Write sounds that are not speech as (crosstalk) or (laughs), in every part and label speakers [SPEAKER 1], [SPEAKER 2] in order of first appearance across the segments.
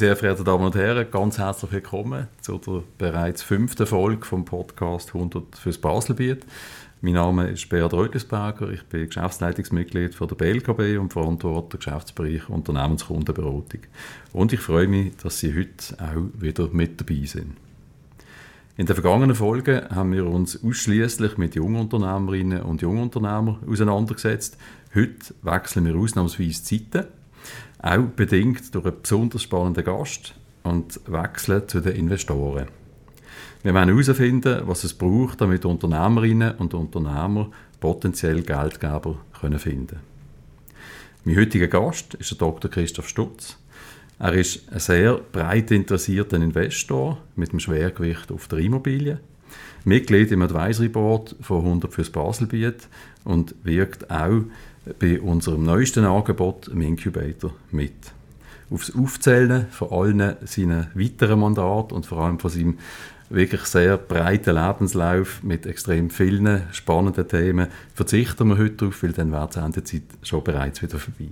[SPEAKER 1] sehr verehrten Damen und Herren, ganz herzlich willkommen zu der bereits fünften Folge vom Podcast 100 fürs Baselbiet. Mein Name ist Beat Rötlisberger, ich bin Geschäftsleitungsmitglied von der BLKB und verantworte den Geschäftsbereich Unternehmenskundenberatung. Und ich freue mich, dass Sie heute auch wieder mit dabei sind. In den vergangenen Folgen haben wir uns ausschließlich mit Jungunternehmerinnen und Jungunternehmern auseinandergesetzt. Heute wechseln wir ausnahmsweise Zeiten, auch bedingt durch einen besonders spannenden Gast und wechseln zu den Investoren. Wir wollen herausfinden, was es braucht, damit Unternehmerinnen und Unternehmer potenziell Geldgeber können finden Mein heutiger Gast ist der Dr. Christoph Stutz. Er ist ein sehr breit interessierter Investor mit einem Schwergewicht auf der Immobilie, Mitglied im Advisory Board von 100 fürs Baselbiet und wirkt auch bei unserem neuesten Angebot im Incubator mit. Aufs Aufzählen von allen seinen weiteren Mandaten und vor allem von seinem wirklich sehr breiten Lebenslauf mit extrem vielen spannenden Themen verzichten wir heute darauf, weil dann wäre die Sendezeit schon bereits wieder vorbei.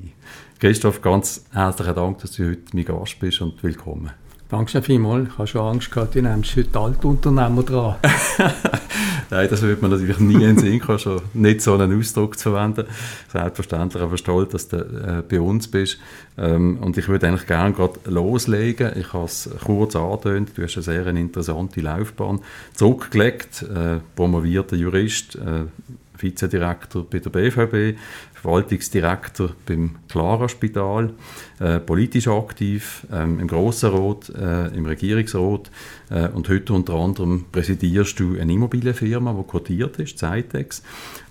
[SPEAKER 1] Christoph, ganz herzlichen Dank, dass du heute mein Gast bist und willkommen.
[SPEAKER 2] Danke vielmals. Ich habe schon Angst gehabt, du nimmst heute Altunternehmer dran. (laughs)
[SPEAKER 1] Nein, das würde man natürlich nie in den Sinn kommen, schon nicht so einen Ausdruck zu verwenden. Selbstverständlich aber stolz, dass du äh, bei uns bist. Ähm, und ich würde eigentlich gerne gerade loslegen. Ich habe es kurz angetönt. Du hast eine sehr interessante Laufbahn zurückgelegt. Äh, promovierter Jurist, äh, Vizedirektor bei der BVB, Verwaltungsdirektor beim Clara-Spital, äh, politisch aktiv ähm, im Grossen Rat, äh, im Regierungsrat äh, und heute unter anderem präsidierst du eine Immobilienfirma, die quotiert ist, Zeitex,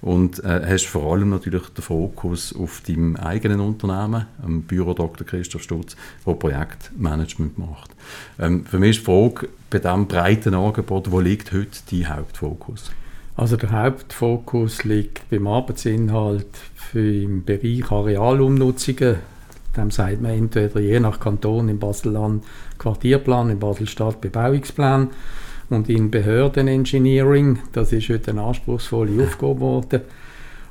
[SPEAKER 1] und äh, hast vor allem natürlich den Fokus auf deinem eigenen Unternehmen, am Büro Dr. Christoph Stutz, wo Projektmanagement macht. Ähm, für mich ist die Frage, bei diesem breiten Angebot, wo liegt heute dein Hauptfokus?
[SPEAKER 2] Also der Hauptfokus liegt beim Arbeitsinhalt im Bereich Arealumnutzungen. Dem sagt man entweder je nach Kanton im Baselland Quartierplan, in Baselstadt Bebauungsplan und in Behördenengineering. Das ist heute eine anspruchsvolle Aufgabe geworden.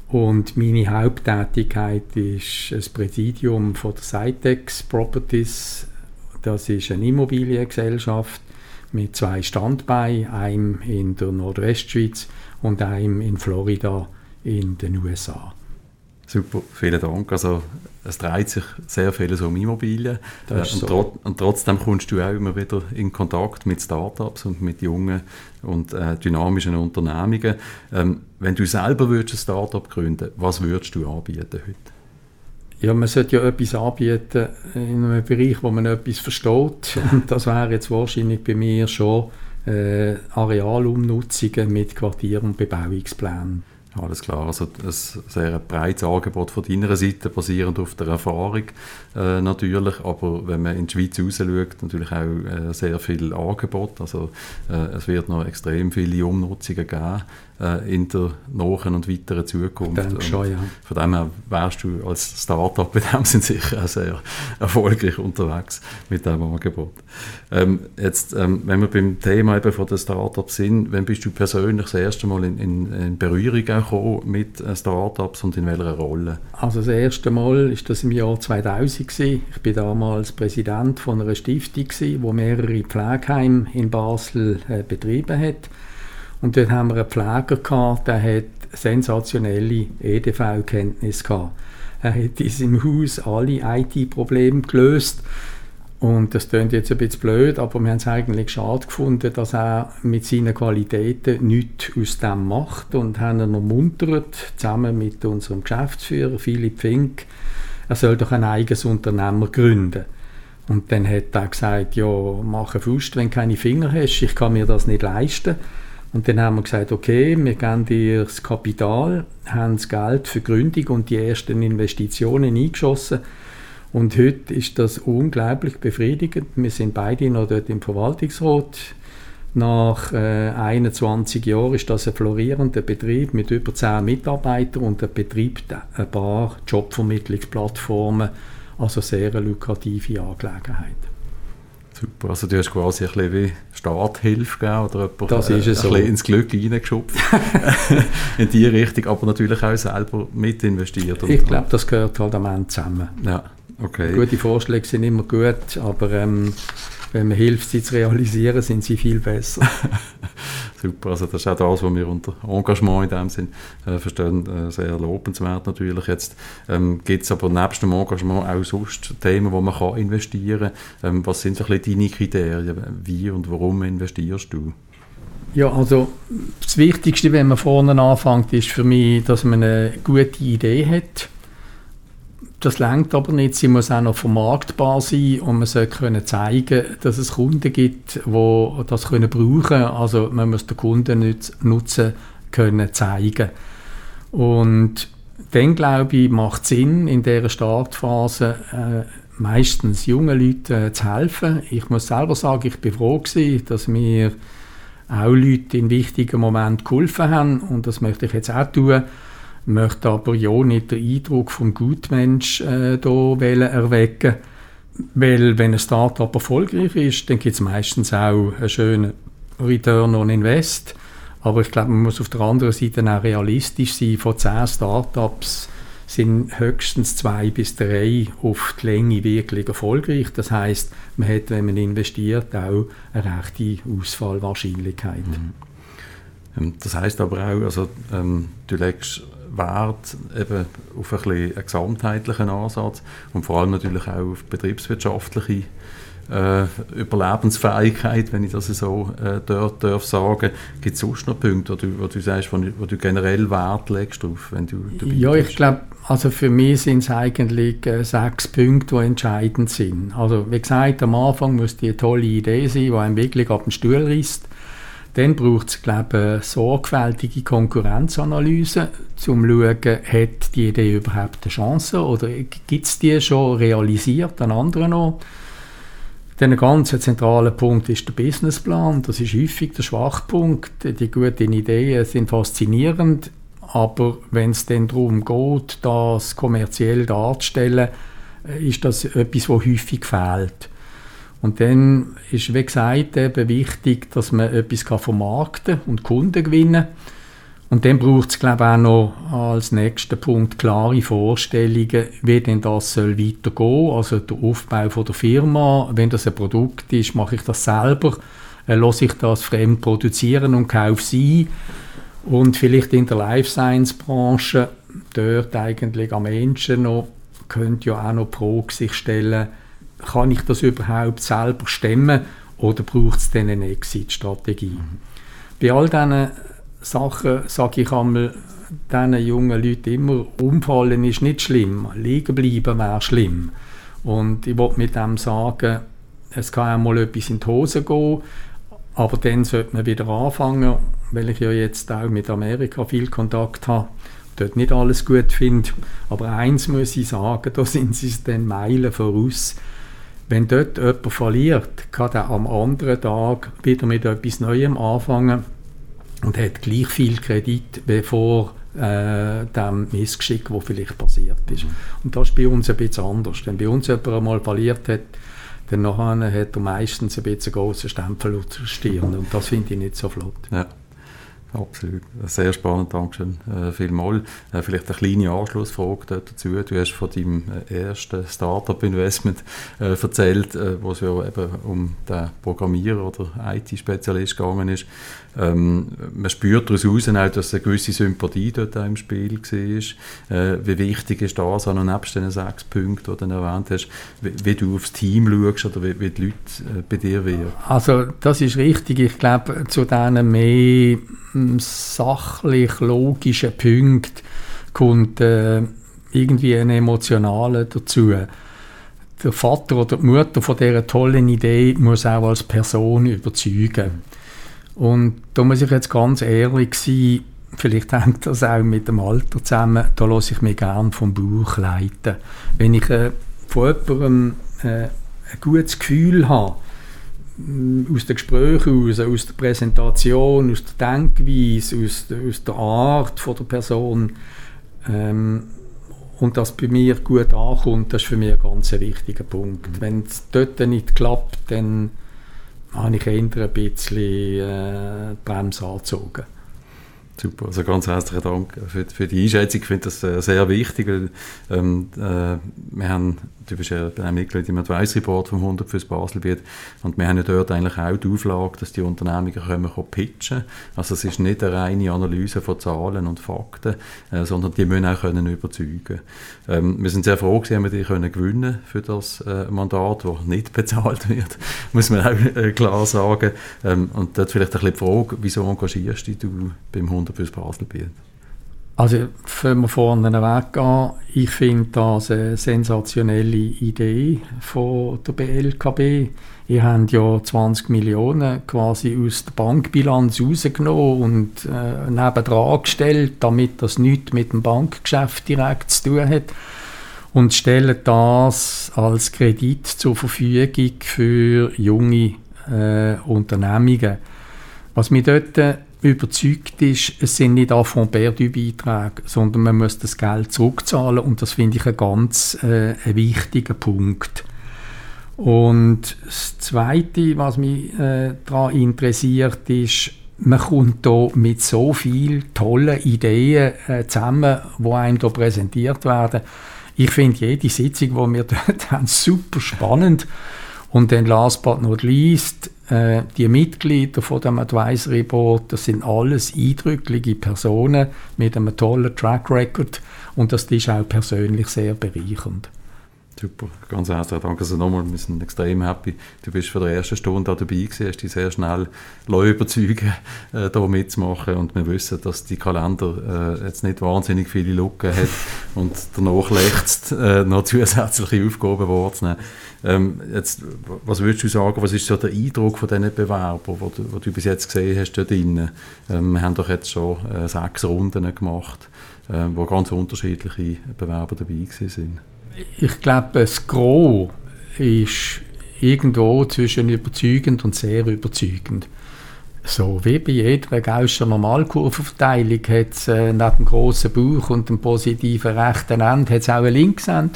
[SPEAKER 2] Und meine Haupttätigkeit ist das Präsidium von der Sitex Properties. Das ist eine Immobiliengesellschaft mit zwei Standbeinen, einem in der Nordwestschweiz und einem in Florida in den USA.
[SPEAKER 1] Super, vielen Dank. Also es dreht sich sehr viel um Immobilien äh, und, so. tro und, trotzdem kommst du auch immer wieder in Kontakt mit Startups und mit jungen und äh, dynamischen Unternehmungen. Ähm, wenn du selber würdest ein Startup gründen, was würdest du anbieten heute?
[SPEAKER 2] Ja, man sollte ja etwas anbieten in einem Bereich, wo man etwas versteht. (laughs) Und das wäre jetzt wahrscheinlich bei mir schon äh, Arealumnutzungen mit Quartier- und Bebauungsplänen.
[SPEAKER 1] Alles klar, also ein sehr breites Angebot von deiner Seite, basierend auf der Erfahrung äh, natürlich, aber wenn man in die Schweiz raus schaut, natürlich auch äh, sehr viel Angebot, also äh, es wird noch extrem viele Umnutzungen geben äh, in der nahen und weiteren Zukunft.
[SPEAKER 2] Denke schon, ja.
[SPEAKER 1] Von dem her wärst du als Startup in dem Sinne sicher auch sehr erfolgreich unterwegs mit diesem Angebot. Ähm, jetzt, ähm, wenn wir beim Thema eben von den Startups sind, wann bist du persönlich das erste Mal in, in, in Berührung gekommen mit äh, Startups und in welcher Rolle?
[SPEAKER 2] Also das erste Mal ist das im Jahr 2000 gewesen. Ich bin damals Präsident von einer Stiftung wo mehrere Pflegeheime in Basel äh, betrieben hat und dort haben wir einen Pfleger gehabt, der hat sensationelle EDV-Kenntnisse gehabt. Er hat in seinem Haus alle IT-Probleme gelöst. Und das klingt jetzt ein bisschen blöd, aber wir haben es eigentlich schade gefunden, dass er mit seinen Qualitäten nichts aus dem macht und haben ihn ermuntert, zusammen mit unserem Geschäftsführer Philipp Fink, er soll doch ein eigenes Unternehmen gründen. Und dann hat er gesagt, ja, mach eine Faust, wenn du keine Finger hast, ich kann mir das nicht leisten. Und dann haben wir gesagt, okay, wir geben dir das Kapital, haben das Geld für Gründung und die ersten Investitionen eingeschossen. Und heute ist das unglaublich befriedigend. Wir sind beide noch dort im Verwaltungsrat. Nach äh, 21 Jahren ist das ein florierender Betrieb mit über 10 Mitarbeitern und er betreibt ein paar Jobvermittlungsplattformen, also sehr eine lukrative Angelegenheit.
[SPEAKER 1] Super, also du hast quasi ein bisschen wie Starthilfe gegeben oder
[SPEAKER 2] das ist es
[SPEAKER 1] ein so. bisschen ins Glück reingeschupft (laughs) in die Richtung, aber natürlich auch selber mit investiert.
[SPEAKER 2] ich glaube, das gehört halt am Ende zusammen.
[SPEAKER 1] Ja,
[SPEAKER 2] Okay. Gute Vorschläge sind immer gut, aber ähm, wenn man hilft, sie zu realisieren, sind sie viel besser. (laughs)
[SPEAKER 1] Super, also das ist auch das, was wir unter Engagement in dem Sinn äh, verstehen, äh, sehr lobenswert natürlich. Jetzt ähm, gibt es aber nebst dem Engagement auch sonst Themen, wo man kann investieren kann. Ähm, was sind so ein bisschen deine Kriterien? Wie und warum investierst du?
[SPEAKER 2] Ja, also das Wichtigste, wenn man vorne anfängt, ist für mich, dass man eine gute Idee hat das längt aber nicht, sie muss auch noch vermarktbar sein und man soll können zeigen, dass es Kunden gibt, die das können brauchen Also man muss den Kunden nutzen können zeigen. Und dann glaube ich, macht Sinn, in dieser Startphase äh, meistens jungen Leuten äh, zu helfen. Ich muss selber sagen, ich bin froh gewesen, dass mir auch Leute in wichtigen Momenten geholfen haben und das möchte ich jetzt auch tun möchte aber ja nicht den Eindruck vom Gutmensch äh, hier erwecken weil wenn ein Startup erfolgreich ist, dann gibt es meistens auch einen schönen Return on Invest. Aber ich glaube, man muss auf der anderen Seite auch realistisch sein. Von zehn Startups sind höchstens zwei bis drei auf die Länge wirklich erfolgreich. Das heißt, man hat, wenn man investiert, auch eine rechte Ausfallwahrscheinlichkeit. Mhm.
[SPEAKER 1] Ähm, das heißt aber auch, also, ähm, du legst Wert eben auf ein bisschen einen gesamtheitlichen Ansatz und vor allem natürlich auch auf betriebswirtschaftliche äh, Überlebensfähigkeit, wenn ich das so äh, darf, darf sagen. Gibt es sonst noch Punkte, wo du, wo du sagst, wo, wo du generell Wert legst drauf, wenn du
[SPEAKER 2] Ja, ich glaube, also für mich sind es eigentlich äh, sechs Punkte, die entscheidend sind. Also wie gesagt, am Anfang muss die eine tolle Idee sein, die einem wirklich ab dem Stuhl reißt. Dann braucht es, glaube ich, sorgfältige Konkurrenzanalyse, um zu schauen, hat die Idee überhaupt eine Chance oder gibt es die schon realisiert an anderen Orten. Dann ein ganz zentraler Punkt ist der Businessplan. Das ist häufig der Schwachpunkt. Die guten Ideen sind faszinierend, aber wenn es dann darum geht, das kommerziell darzustellen, ist das etwas, was häufig fehlt. Und dann ist, wie gesagt, eben wichtig, dass man etwas vermarkten und Kunden gewinnen kann. Und dann braucht es, glaube ich, auch noch als nächsten Punkt klare Vorstellungen, wie denn das soll weitergehen. Also der Aufbau von der Firma, wenn das ein Produkt ist, mache ich das selber, äh, lasse ich das fremd produzieren und kaufe sie. Und vielleicht in der Life Science Branche, dort eigentlich am Menschen noch, könnte ja auch noch pro sich stellen, kann ich das überhaupt selber stemmen oder braucht es dann eine Exit-Strategie? Mhm. Bei all diesen Sachen sage ich einmal diesen jungen Leuten immer, umfallen ist nicht schlimm, liegen bleiben wäre schlimm. Und ich wollte mit dem sagen, es kann auch mal etwas in die Hose gehen, aber dann sollte man wieder anfangen, weil ich ja jetzt auch mit Amerika viel Kontakt habe, dort nicht alles gut finde. Aber eins muss ich sagen, (laughs) da sind sie dann Meilen voraus wenn dort jemand verliert, kann er am anderen Tag wieder mit etwas Neuem anfangen und hat gleich viel Kredit wie vor äh, dem Missgeschick, das vielleicht passiert ist. Mhm. Und das ist bei uns ein bisschen anders. Wenn bei uns jemand einmal verliert hat, dann nachher hat er meistens ein bisschen großen Stempel auf der Stirn. Und das finde ich nicht so flott.
[SPEAKER 1] Ja. Absolut. Sehr spannend, Dankeschön äh, vielmals. Äh, vielleicht eine kleine Anschlussfrage dazu. Du hast von deinem äh, ersten Startup-Investment äh, erzählt, äh, wo es ja eben um den Programmierer oder IT-Spezialist gegangen ist. Ähm, man spürt daraus auch, dass eine gewisse Sympathie dort im Spiel war. Äh, wie wichtig ist das, auch nebst den sechs Punkten, die du erwähnt hast, wie, wie, du aufs Team schaust oder wie, wie die Leute äh, bei dir wären?
[SPEAKER 2] Also das ist richtig. Ich glaube, zu diesen mehr hm, sachlich logischen Punkten kommt äh, irgendwie ein emotionaler dazu der Vater oder die Mutter von dieser tollen Idee muss auch als Person überzeugen. Und da muss ich jetzt ganz ehrlich sein, vielleicht (laughs) hängt das auch mit dem Alter zusammen, da lasse ich mich gerne vom Bauch leiten. Wenn ich äh, von jemandem äh, ein gutes Gefühl habe, aus den Gesprächen aus, aus der Präsentation, aus der Denkweise, aus, aus der Art von der Person ähm, und das bei mir gut ankommt, das ist für mich ein ganz wichtiger Punkt. Mhm. Wenn es dort nicht klappt, dann habe ich eher ein bisschen äh, die Bremse angezogen.
[SPEAKER 1] Super, also ganz herzlichen Dank für, für die Einschätzung. Ich finde das äh, sehr wichtig, weil ähm, äh, wir haben, du bist ja ein Mitglied im Advisory Board vom 100 fürs Baselbiet und wir haben ja dort eigentlich auch die Auflage, dass die Unternehmungen können, können pitchen Also es ist nicht eine reine Analyse von Zahlen und Fakten, äh, sondern die müssen auch können überzeugen. Ähm, wir sind sehr froh, dass wir die können gewinnen für das äh, Mandat, das nicht bezahlt wird, (laughs) muss man auch äh, klar sagen. Ähm, und dort vielleicht ein bisschen die Frage, wieso engagierst du beim 100 Wunder fürs Baselbiet?
[SPEAKER 2] Also, wenn wir vorne weggehen, ich finde das eine sensationelle Idee von der BLKB. Ihr habt ja 20 Millionen quasi aus der Bankbilanz rausgenommen und äh, nebendran gestellt, damit das nichts mit dem Bankgeschäft direkt zu tun hat. Und stellen das als Kredit zur Verfügung für junge äh, Unternehmungen. Was mich dort überzeugt ist, es sind nicht affront perdu Beiträge, sondern man muss das Geld zurückzahlen und das finde ich ein ganz äh, ein wichtiger Punkt. Und das Zweite, was mich äh, daran interessiert, ist, man kommt hier mit so vielen tollen Ideen äh, zusammen, die einem hier präsentiert werden. Ich finde jede Sitzung, die wir (laughs) dort haben, super spannend. Und dann last but not least, äh, die Mitglieder von dem Advisory Board, das sind alles eindrückliche Personen mit einem tollen Track Record und das ist auch persönlich sehr bereichernd.
[SPEAKER 1] Super, ganz herzlichen Dank. Also nochmal, wir sind extrem happy. Du bist für die erste Stunde dabei gewesen, hast dich sehr schnell überzeugen äh, da mitzumachen und wir wissen, dass die Kalender äh, jetzt nicht wahnsinnig viele Lücken hat (laughs) und danach lächzt äh, noch zusätzliche Aufgaben wahrzunehmen. Ähm, jetzt, was würdest du sagen, was ist so der Eindruck von diesen Bewerbern, wo du, wo du bis jetzt gesehen hast dort drinnen? Ähm, wir haben doch jetzt schon äh, sechs Runden gemacht, äh, wo ganz unterschiedliche Bewerber dabei sind
[SPEAKER 2] ich glaube, das Gros ist irgendwo zwischen überzeugend und sehr überzeugend. So wie bei jeder Gaußscher Normalkurvenverteilung hat es äh, neben dem grossen Bauch und dem positiven rechten Ende hat's auch ein Linksende.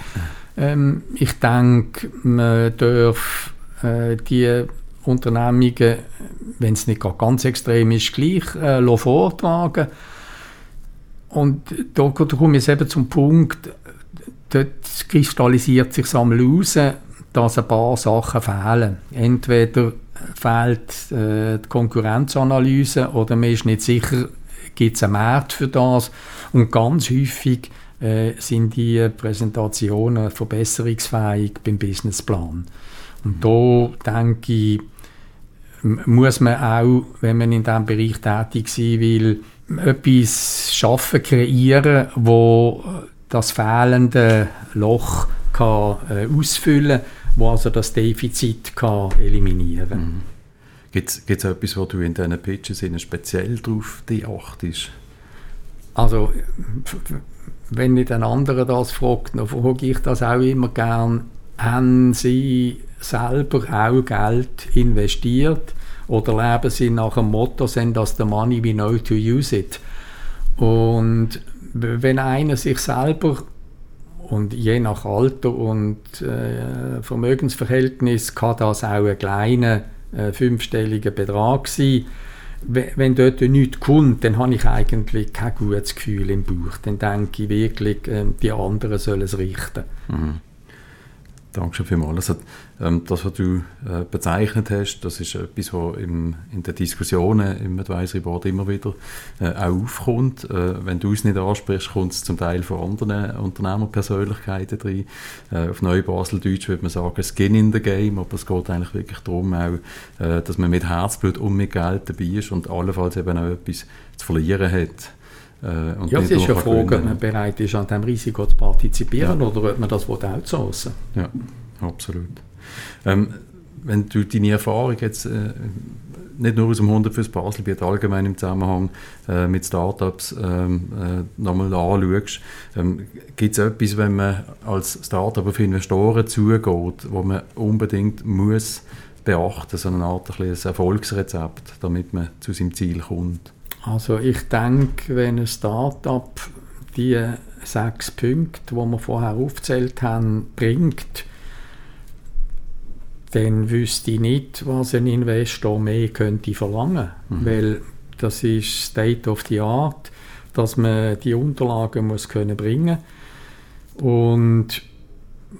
[SPEAKER 2] Ähm, ich denke, man darf äh, die Unternehmungen, wenn es nicht ganz extrem ist, gleich äh, vortragen. Und da, da komme ich eben zum Punkt, dort kristallisiert sich einmal raus, dass ein paar Sachen fehlen. Entweder fehlt äh, die Konkurrenzanalyse oder man ist nicht sicher, gibt es einen Markt für das. Und ganz häufig äh, sind die Präsentationen verbesserungsfähig beim Businessplan. Und da denke ich, muss man auch, wenn man in diesem Bereich tätig sein will, etwas schaffen, kreieren, wo das fehlende Loch kann, äh, ausfüllen wo also das Defizit kann eliminieren kann. Mhm.
[SPEAKER 1] Gibt es etwas, wo du in diesen Pitches speziell darauf achtest?
[SPEAKER 2] Also, wenn nicht ein anderer das fragt, dann frage ich das auch immer gern. Haben Sie selber auch Geld investiert oder leben Sie nach dem Motto, send us the money, we know to use it? Und wenn einer sich selber und je nach Alter und äh, Vermögensverhältnis kann das auch ein kleiner äh, fünfstelliger Betrag sein. Wenn dort nichts kommt, dann habe ich eigentlich kein gutes Gefühl im Bauch. Dann denke ich wirklich, äh, die anderen sollen es richten. Mhm.
[SPEAKER 1] Dankeschön vielmals. Also, ähm, das, was du äh, bezeichnet hast, das ist etwas, was im, in den Diskussionen im Advisory Board immer wieder äh, auch aufkommt. Äh, wenn du es nicht ansprichst, kommt es zum Teil von anderen Unternehmerpersönlichkeiten drin. Äh, auf Neubaseldeutsch würde man sagen, Skin in the Game, aber es geht eigentlich wirklich darum, auch, äh, dass man mit Herzblut und mit Geld dabei ist und allenfalls eben auch etwas zu verlieren hat.
[SPEAKER 2] Äh, ja, es ist ja Frage, ob man bereit ist, an diesem Risiko zu partizipieren ja. oder ob man das outsourcen
[SPEAKER 1] will. Ja, absolut. Ähm, wenn du deine Erfahrung jetzt äh, nicht nur aus dem 100 fürs Baselbiet allgemein im Zusammenhang äh, mit Startups ähm, äh, nochmal anschaust, ähm, gibt es etwas, wenn man als Startup auf Investoren zugeht, wo man unbedingt muss beachten, so eine Art ein Erfolgsrezept, damit man zu seinem Ziel kommt?
[SPEAKER 2] Also ich denke, wenn ein Startup die sechs Punkte, die wir vorher aufgezählt haben, bringt, dann wüsste ich nicht, was ein Investor mehr könnte verlangen. Mhm. Weil das ist State of the Art, dass man die Unterlagen muss können bringen und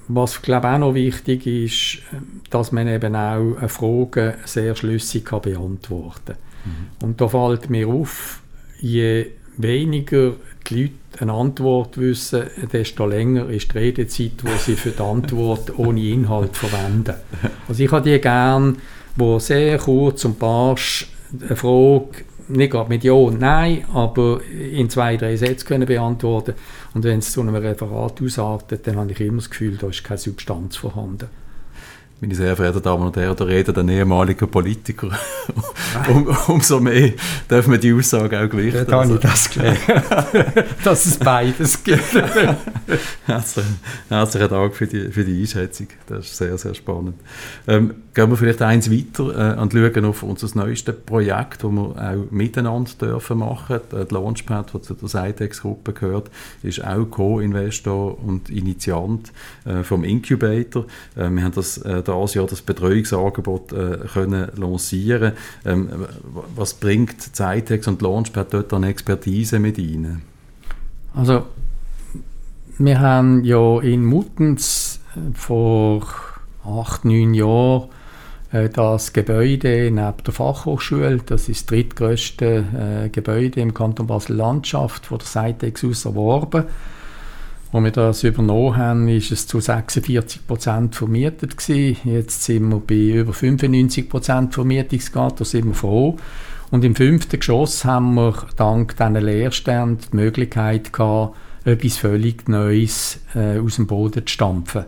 [SPEAKER 2] was glaube auch noch wichtig ist, dass man eben auch Fragen sehr schlüssig kann beantworten kann. Mhm. Und da fällt mir auf, je weniger die Leute eine Antwort wissen, desto länger ist die Redezeit, die sie für die Antwort (laughs) ohne Inhalt verwenden. Also ich habe die gern, wo sehr kurz und barsch eine Frage nicht gerade mit Ja und Nein, aber in zwei, drei Sätzen können beantworten Und wenn es zu einem Referat ausartet, dann habe ich immer das Gefühl, da ist keine Substanz vorhanden
[SPEAKER 1] meine sehr verehrten Damen und Herren, da redet ein ehemaliger Politiker. (laughs) um, umso mehr dürfen wir die Aussage auch gewichten.
[SPEAKER 2] Da habe ich das gelernt, (laughs) dass es beides gibt. (laughs)
[SPEAKER 1] herzlichen, herzlichen Dank für die, für die Einschätzung. Das ist sehr, sehr spannend. Ähm, gehen wir vielleicht eins weiter äh, und schauen auf unser neuestes Projekt, das wir auch miteinander dürfen machen. Die Launchpad, das zu der Sitex-Gruppe gehört, ist auch Co-Investor und Initiant äh, vom Incubator. Äh, wir haben das äh, dieses Jahr das Betreuungsangebot äh, können lancieren ähm, Was bringt Zeitex und Launchpad dort an Expertise mit Ihnen?
[SPEAKER 2] Also, wir haben ja in Muttens äh, vor acht, neun Jahren äh, das Gebäude neben der Fachhochschule, das ist das drittgrößte äh, Gebäude im Kanton Basel-Landschaft, von der Seitex aus erworben. Als wir das übernommen haben, ist es zu 46 Prozent vermietet gewesen. Jetzt sind wir bei über 95 Prozent Vermietungsgrad, da sind wir froh. Und im fünften Geschoss haben wir dank diesen Leerständen die Möglichkeit gehabt, etwas völlig Neues äh, aus dem Boden zu stampfen.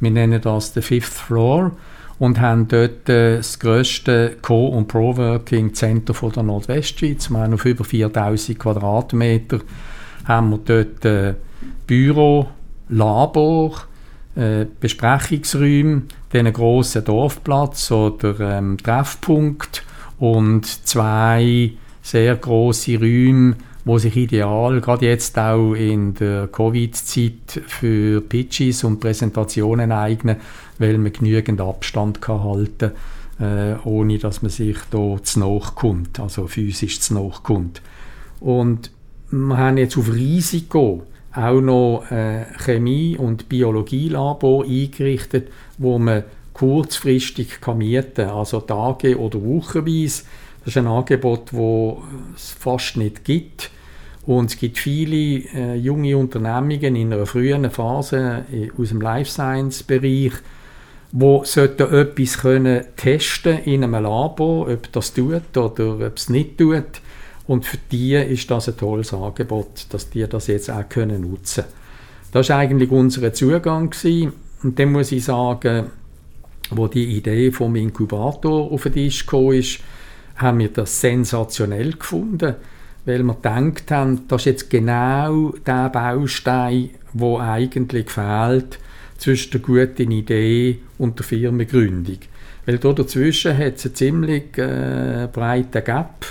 [SPEAKER 2] Wir nennen das den Fifth Floor und haben dort äh, das grösste Co- und Pro-Working Center von der Nordwestschweiz. Wir haben auf über 4000 Quadratmeter haben wir dort äh, Büro, Labor, äh, Besprechungsräume, einen grossen Dorfplatz oder ähm, Treffpunkt und zwei sehr große Räume, wo sich ideal, gerade jetzt auch in der Covid-Zeit, für Pitches und Präsentationen eignen, weil man genügend Abstand kann halten äh, ohne dass man sich da zu nahe kommt, also physisch zu nahe kommt. Und wir haben jetzt auf Risiko auch noch äh, Chemie- und Biologielabor eingerichtet, wo man kurzfristig kann mieten also Tage- oder Wochenweise. Das ist ein Angebot, das es fast nicht gibt. Und es gibt viele äh, junge Unternehmungen in einer frühen Phase äh, aus dem Life Science Bereich, wo sollten etwas können testen in einem Labor, ob das tut oder ob es nicht tut. Und für die ist das ein tolles Angebot, dass die das jetzt auch können nutzen können. Das war eigentlich unser Zugang. Gewesen. Und dann muss ich sagen, wo die Idee vom Inkubator auf den Tisch kam, ist, haben wir das sensationell gefunden, weil wir gedacht haben, das ist jetzt genau der Baustein, wo eigentlich fehlt zwischen der guten Idee und der Firmengründung. Weil dort dazwischen hat es einen ziemlich äh, breiten Gap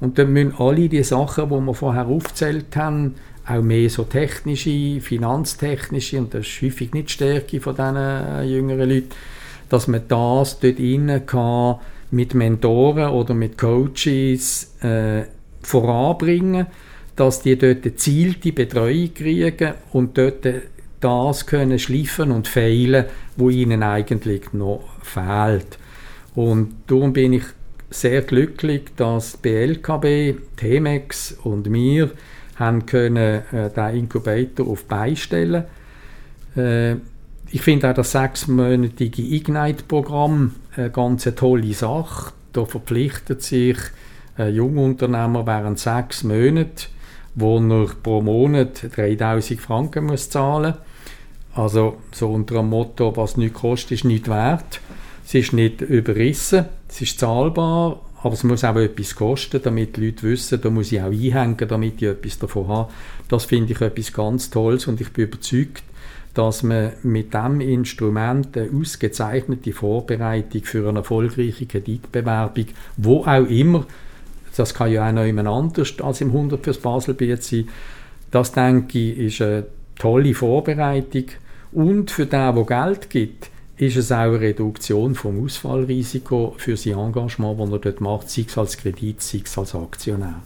[SPEAKER 2] und dann müssen alle die Sachen, die wir vorher aufgezählt haben, auch mehr so technische, finanztechnische, und das ist häufig nicht die Stärke von diesen jüngeren Leuten, dass man das dort innen kann, mit Mentoren oder mit Coaches äh, voranbringen, dass die dort gezielte Betreuung kriegen und dort das können schliffen und feilen, wo ihnen eigentlich noch fehlt. Und darum bin ich sehr glücklich, dass BLKB, Temex und wir haben können äh, den Inkubator auf beistellen. Äh, ich finde auch das sechsmonatige Ignite-Programm eine ganz tolle Sache. Da verpflichtet sich ein Jungunternehmer während sechs Monaten, wo er pro Monat 3000 Franken muss zahlen muss. Also so unter dem Motto, was nichts kostet, ist nicht wert. Es ist nicht überrissen, es ist zahlbar, aber es muss auch etwas kosten, damit die Leute wissen, da muss ich auch einhängen, damit ich etwas davon habe. Das finde ich etwas ganz Tolles und ich bin überzeugt, dass man mit diesem Instrument eine ausgezeichnete Vorbereitung für eine erfolgreiche Kreditbewerbung, wo auch immer, das kann ja auch noch jemand anders als im 100 fürs Baselbiet sein, das denke ich, ist eine tolle Vorbereitung und für den, der Geld gibt, ist es auch eine Reduktion vom Ausfallrisiko für sein Engagement, das er dort macht, sei es als Kredit, sei es als Aktionär.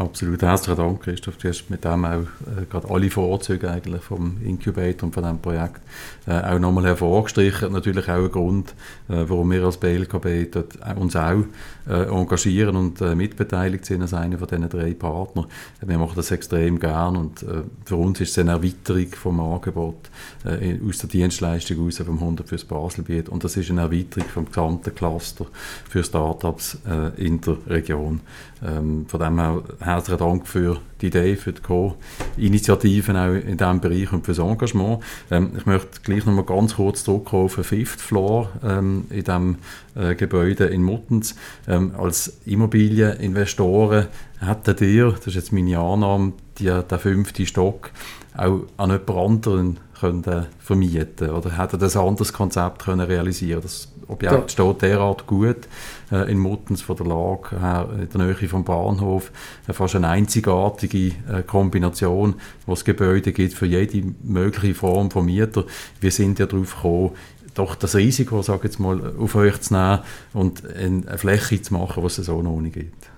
[SPEAKER 1] Absolut. Herzlichen Dank, Christoph. Du hast mit dem auch äh, gerade alle Vorzüge eigentlich vom Incubator und von diesem Projekt äh, auch nochmal hervorgestrichen. Natürlich auch ein Grund, äh, warum wir als BLKB dort uns auch äh, engagieren und äh, mitbeteiligt sind als einer von diesen drei Partnern. Wir machen das extrem gern und äh, für uns ist es eine Erweiterung vom Angebot aus der Dienstleistung raus vom 100 fürs Baselbiet und das ist eine Erweiterung vom gesamten Cluster für Startups in der Region. Ähm, von dem her herzlichen Dank für die Idee, für die Co-Initiativen auch in diesem Bereich und für das Engagement. Ähm, ich möchte gleich noch mal ganz kurz zurückkommen auf den Fifth Floor ähm, in diesem äh, Gebäude in Muttens. Ähm, als Immobilieninvestoren hättet ihr, das ist jetzt meine Annahme, die, den fünften Stock auch an jemand anderen können, vermieten oder hätte das ein anderes Konzept können realisieren Das Objekt ja. steht derart gut in Muttens von der Lage her, in der Nähe vom Bahnhof. Äh, fast eine einzigartige äh, Kombination, wo es Gebäude gibt für jede mögliche Form von Mieter. Wir sind ja darauf gekommen, doch das Risiko, sage jetzt mal, auf euch zu nehmen und eine Fläche zu machen, was es so noch nicht gibt.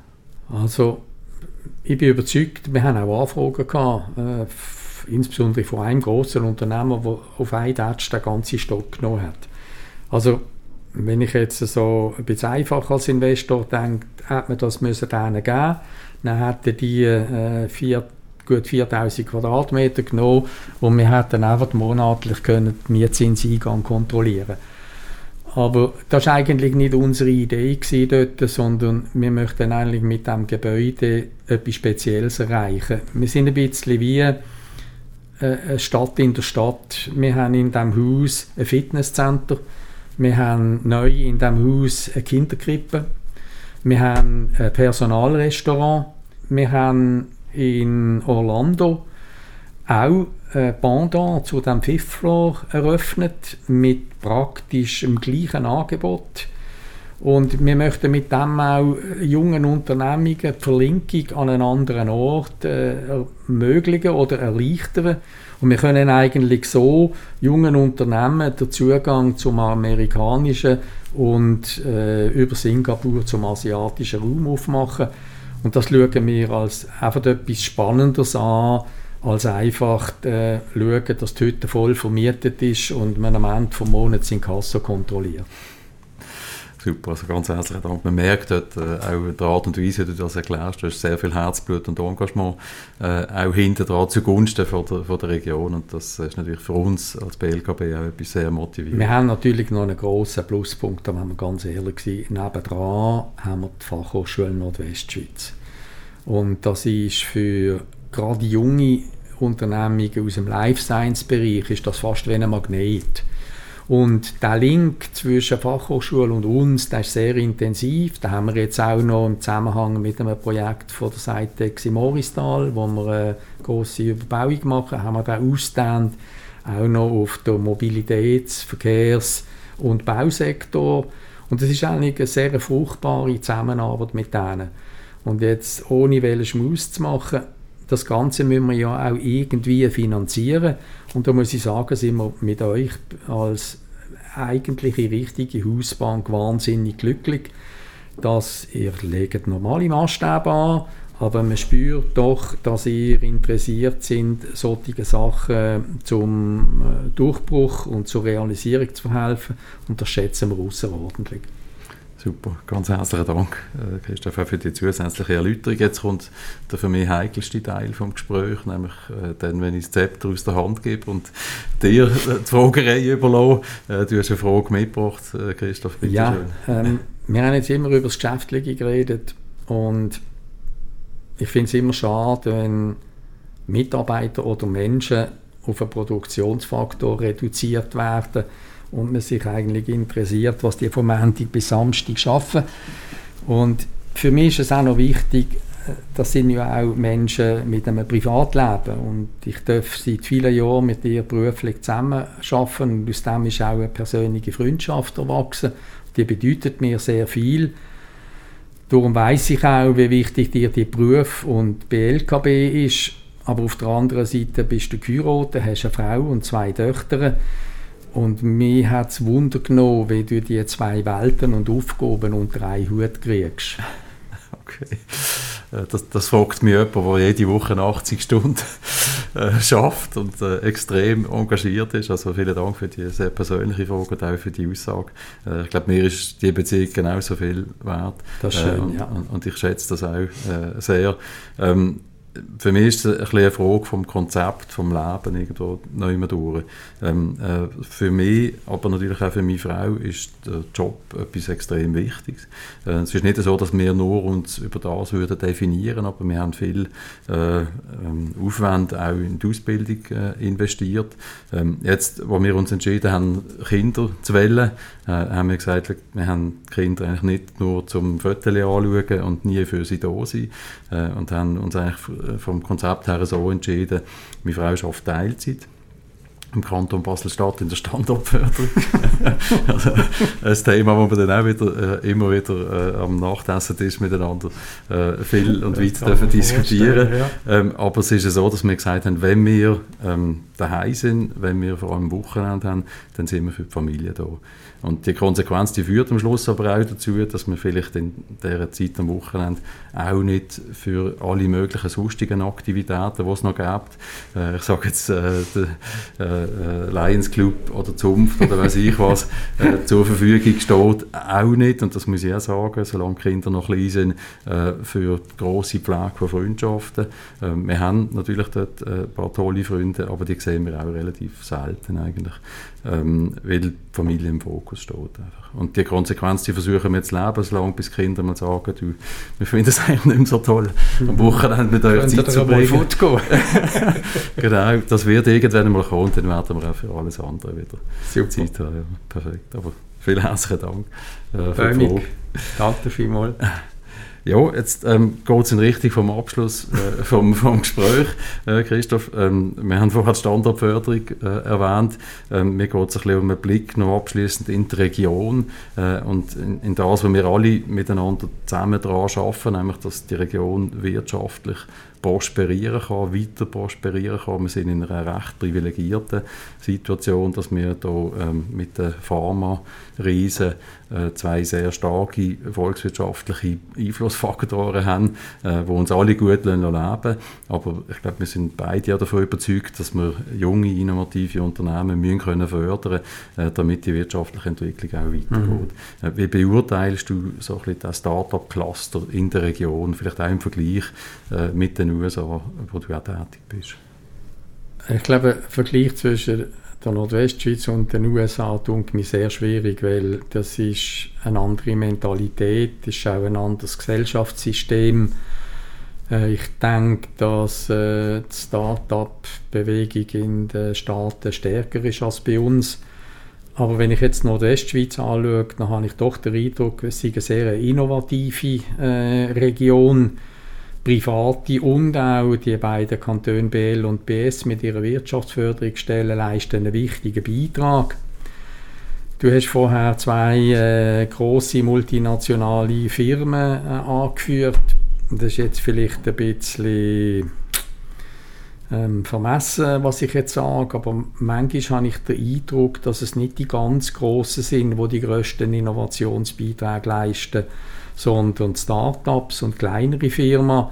[SPEAKER 2] Also ich bin überzeugt, wir haben auch Anfragen gehabt, äh, insbesondere von einem großen Unternehmer, der auf einen Tatsch den ganzen Stock genommen hat. Also wenn ich jetzt so ein bisschen einfach als Investor denke, hätte man das müssen denen geben dann hätten die äh, vier, gut 4000 Quadratmeter genommen und wir hätten einfach monatlich können die Mietzinseingang kontrollieren aber das war eigentlich nicht unsere Idee dort, sondern wir möchten eigentlich mit dem Gebäude etwas Spezielles erreichen. Wir sind ein bisschen wie äh, eine Stadt in der Stadt. Wir haben in diesem Haus ein Fitnesscenter, wir haben neu in diesem Haus eine Kinderkrippe. Wir haben ein Personalrestaurant. Wir haben in Orlando auch ein Pendant zu dem Fifth Floor eröffnet mit praktisch dem gleichen Angebot. Und wir möchten mit dem auch jungen Unternehmungen die Verlinkung an einen anderen Ort äh, ermöglichen oder erleichtern. Und wir können eigentlich so jungen Unternehmen den Zugang zum amerikanischen und äh, über Singapur zum asiatischen Raum aufmachen. Und das schauen wir als einfach etwas Spannendes an, als einfach äh, schauen, dass die Hütte voll vermietet ist und man am Ende des Monats in Kasse kontrolliert.
[SPEAKER 1] Super, also ganz herzlichen Dank. Man merkt dort äh, auch der Art und Weise, wie du das erklärst, du hast sehr viel Herzblut und Engagement äh, auch hinter dran zugunsten von der, von der Region und das ist natürlich für uns als BLKB auch etwas sehr motivierend.
[SPEAKER 2] Wir haben natürlich noch einen grossen Pluspunkt, da wenn wir ganz ehrlich sind. Nebendran haben wir die Fachhochschule Nordwestschweiz und das ist für gerade junge Unternehmungen aus dem Life Science Bereich ist das fast wie ein Magnet und der Link zwischen Fachhochschule und uns, der ist sehr intensiv. Da haben wir jetzt auch noch im Zusammenhang mit einem Projekt von der Seite in Moristal, wo wir eine grosse Überbauung machen, haben wir den ausgedehnt, auch noch auf den Mobilitäts-, Verkehrs- und Bausektor. Und das ist eigentlich eine sehr fruchtbare Zusammenarbeit mit denen. Und jetzt, ohne welchen Schmaus zu machen, das Ganze müssen wir ja auch irgendwie finanzieren. Und da muss ich sagen, sind wir mit euch als eigentliche richtige Hausbank wahnsinnig glücklich, dass ihr legt normale Maßstäbe an, aber man spürt doch, dass ihr interessiert sind, solche Sachen zum äh, Durchbruch und zur Realisierung zu verhelfen und das schätzen wir außerordentlich.
[SPEAKER 1] Super, ganz herzlichen Dank, äh, Christoph, für die zusätzliche Erläuterung. Jetzt kommt der für mich heikelste Teil des Gesprächs, nämlich äh, dann, wenn ich das Zepter aus der Hand gebe und dir die Fragerei überlasse. Äh, du hast eine Frage mitgebracht, Christoph,
[SPEAKER 2] bitte Ja, ähm, wir haben jetzt immer über das Geschäftliche geredet und ich finde es immer schade, wenn Mitarbeiter oder Menschen auf einen Produktionsfaktor reduziert werden und man sich eigentlich interessiert, was die vom Montag bis Samstag schaffen. Und für mich ist es auch noch wichtig, äh, das sind ja auch Menschen mit einem Privatleben und ich darf seit vielen Jahren mit ihr beruflich zusammen arbeiten und aus dem ist auch eine persönliche Freundschaft erwachsen. Die bedeutet mir sehr viel. Darum weiß ich auch, wie wichtig dir die Beruf und BLKB ist. Aber auf der anderen Seite bist du geheiratet, hast eine Frau und zwei Töchter Und mir hat es Wunder genommen, wie du die zwei Welten und Aufgaben unter einen Hut kriegst. (laughs)
[SPEAKER 1] Okay. Äh, das, das fragt mich jemand, der jede Woche 80 Stunden (laughs) äh, schafft und äh, extrem engagiert ist. Also vielen Dank für die sehr persönliche Frage und auch für die Aussage. Äh, ich glaube, mir ist die Beziehung genauso viel wert.
[SPEAKER 2] Das ist schön,
[SPEAKER 1] äh, und,
[SPEAKER 2] ja.
[SPEAKER 1] Und, und, ich schätze das auch äh, sehr. Ähm, für mich ist es ein eine Frage vom Konzept, vom Leben irgendwo immer durch. Ähm, äh, für mich, aber natürlich auch für meine Frau, ist der Job etwas extrem Wichtiges. Äh, es ist nicht so, dass wir nur uns über das würden definieren, aber wir haben viel äh, ähm, Aufwand auch in die Ausbildung äh, investiert. Ähm, jetzt, wo wir uns entschieden haben, Kinder zu wählen, äh, haben wir gesagt, wir haben die Kinder eigentlich nicht nur zum Fotos anschauen und nie für sie da sein äh, und haben uns eigentlich vom Konzept her so entschieden, meine Frau schafft Teilzeit im Kanton Basel-Stadt in der Standortförderung. (laughs) also ein Thema, wo wir dann auch wieder, äh, immer wieder äh, am Nachtessen miteinander äh, viel und weit dürfen diskutieren. Ja. Ähm, aber es ist ja so, dass wir gesagt haben, wenn wir ähm, daheim sind, wenn wir vor allem Wochenende haben, dann sind wir für die Familie da. Und die Konsequenz, die führt am Schluss aber auch dazu, dass man vielleicht in dieser Zeit am Wochenende auch nicht für alle möglichen sonstigen Aktivitäten, die es noch gibt, äh, ich sage jetzt äh, der äh, äh, Lions Club oder Zunft oder weiß ich was, äh, zur Verfügung steht, auch nicht, und das muss ich auch sagen, solange Kinder noch klein sind, äh, für die grosse Pflege von Freundschaften. Ähm, wir haben natürlich dort ein paar tolle Freunde, aber die sehen wir auch relativ selten eigentlich ähm, weil die Familie im Fokus steht. Einfach. Und die Konsequenz, die versuchen wir jetzt leben, solange bis die Kinder mal sagen, du, wir finden es (laughs) eigentlich nicht mehr so toll, am Wochenende mit eurer Zeit zu bringen. (laughs) genau, das wird irgendwann mal kommen, dann werden wir auch für alles andere wieder Super. Zeit haben. Ja, perfekt, aber vielen herzlichen Dank
[SPEAKER 2] äh, für die Frage. Danke vielmals. (laughs)
[SPEAKER 1] Ja, jetzt ähm, geht es in Richtung vom Abschluss äh, (laughs) vom, vom Gespräch, äh, Christoph. Ähm, wir haben vorher die Standardförderung äh, erwähnt. Ähm, mir geht es ein bisschen um einen Blick noch abschließend in die Region äh, und in, in, das, was wir alle miteinander zusammen daran arbeiten, nämlich, dass die Region wirtschaftlich prosperieren kann, weiter prosperieren kann. Wir sind in einer recht privilegierten Situation, dass wir hier ähm, mit den Pharma-Riesen äh, zwei sehr starke volkswirtschaftliche Einflussfaktoren haben, äh, wo uns alle gut leben lassen. Aber ich glaube, wir sind beide ja davon überzeugt, dass wir junge, innovative Unternehmen müssen können fördern äh, damit die wirtschaftliche Entwicklung auch weitergeht. Mhm. Äh, wie beurteilst du so ein bisschen das Start-up-Cluster in der Region, vielleicht auch im Vergleich äh, mit den USA, wo du auch tätig bist?
[SPEAKER 2] Ich glaube, der Vergleich zwischen der Nordwestschweiz und den USA tut mir sehr schwierig, weil das ist eine andere Mentalität, das ist auch ein anderes Gesellschaftssystem. Äh, ich denke, dass äh, die Start-up-Bewegung in den Staaten stärker ist als bei uns. Aber wenn ich jetzt Nordwestschweiz anschaue, dann habe ich doch den Eindruck, es ist eine sehr innovative äh, Region Private und auch die beiden Kantone BL und BS mit ihrer Wirtschaftsförderungsstelle leisten einen wichtigen Beitrag. Du hast vorher zwei äh, große multinationale Firmen äh, angeführt. Das ist jetzt vielleicht ein bisschen ähm, vermessen, was ich jetzt sage, aber manchmal habe ich den Eindruck, dass es nicht die ganz Großen sind, die die grössten Innovationsbeiträge leisten sondern Start-ups und kleinere Firmen.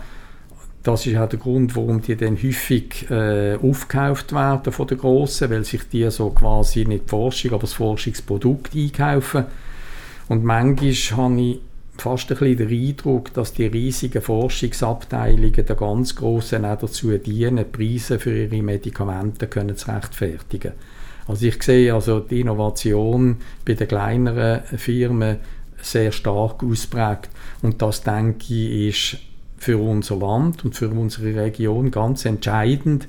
[SPEAKER 2] Das ist auch der Grund, warum die dann häufig äh, aufgekauft werden von den Grossen, weil sich die so quasi nicht die Forschung, aber das Forschungsprodukt einkaufen. Und manchmal habe ich fast ein bisschen den Eindruck, dass die riesigen Forschungsabteilungen der ganz Grossen auch dazu dienen, Preise für ihre Medikamente können zu rechtfertigen. Also ich sehe also die Innovation bei den kleineren Firmen sehr stark ausprägt. Und das, denke ich, ist für unser Land und für unsere Region ganz entscheidend,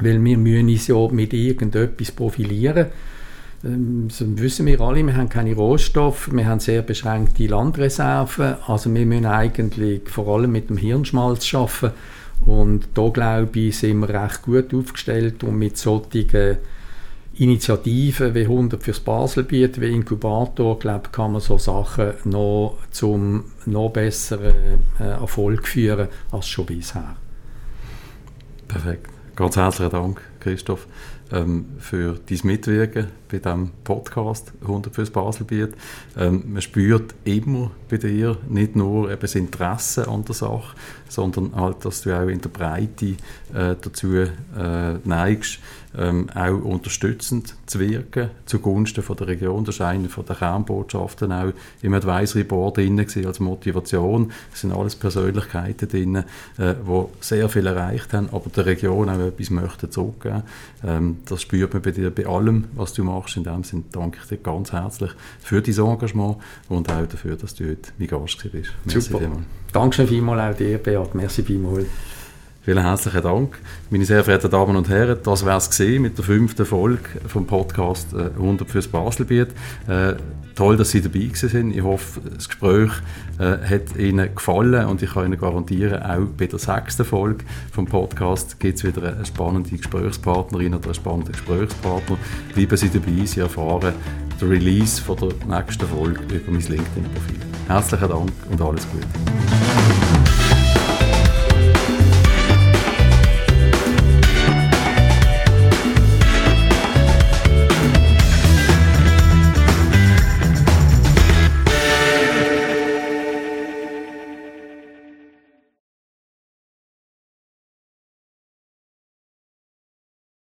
[SPEAKER 2] weil wir müssen uns ja mit irgendetwas profilieren. Ähm, das wissen wir alle, wir haben keine Rohstoffe, wir haben sehr beschränkte Landreserven, also wir müssen eigentlich vor allem mit dem Hirnschmalz arbeiten und da glaube ich, sind wir recht gut aufgestellt und mit solchen Initiativen wie 100 fürs Baselbiet, wie Inkubator, glaube kann man so Sachen noch zum noch besseren äh, Erfolg führen als schon bisher.
[SPEAKER 1] Perfekt. Ganz herzlichen Dank, Christoph. ähm, für dein Mitwirken bei diesem Podcast 100 fürs Baselbiet. Ähm, man spürt immer bei dir nicht nur eben das Interesse an der Sache, sondern halt, dass du auch in der Breite äh, dazu äh, neigst, ähm, auch unterstützend zu wirken zugunsten von der Region. Das ist eine von der Kernbotschaften auch im Advisory Board drin als Motivation. Es sind alles Persönlichkeiten drin, äh, die sehr viel erreicht haben, aber der Region auch etwas möchten zurückgeben. Ähm, das spürt man bei dir bei allem, was du machst. In dem Sinne danke ich dir ganz herzlich für dein Engagement und auch dafür, dass du heute mein Gast bist.
[SPEAKER 2] Merci Super. Danke vielmals auch dir, Beat. Merci vielmals.
[SPEAKER 1] Vielen herzlichen Dank. Meine sehr verehrten Damen und Herren, das wäre es mit der fünften Folge vom Podcast 100 äh, fürs Baselbiet. Äh, toll, dass Sie dabei sind. Ich hoffe, das Gespräch äh, hat Ihnen gefallen und ich kann Ihnen garantieren, auch bei der sechsten Folge vom Podcast gibt es wieder eine spannende Gesprächspartnerin oder einen spannenden Gesprächspartner. Bleiben Sie dabei, Sie erfahren den Release von der nächsten Folge über mein LinkedIn-Profil. Herzlichen Dank und alles Gute.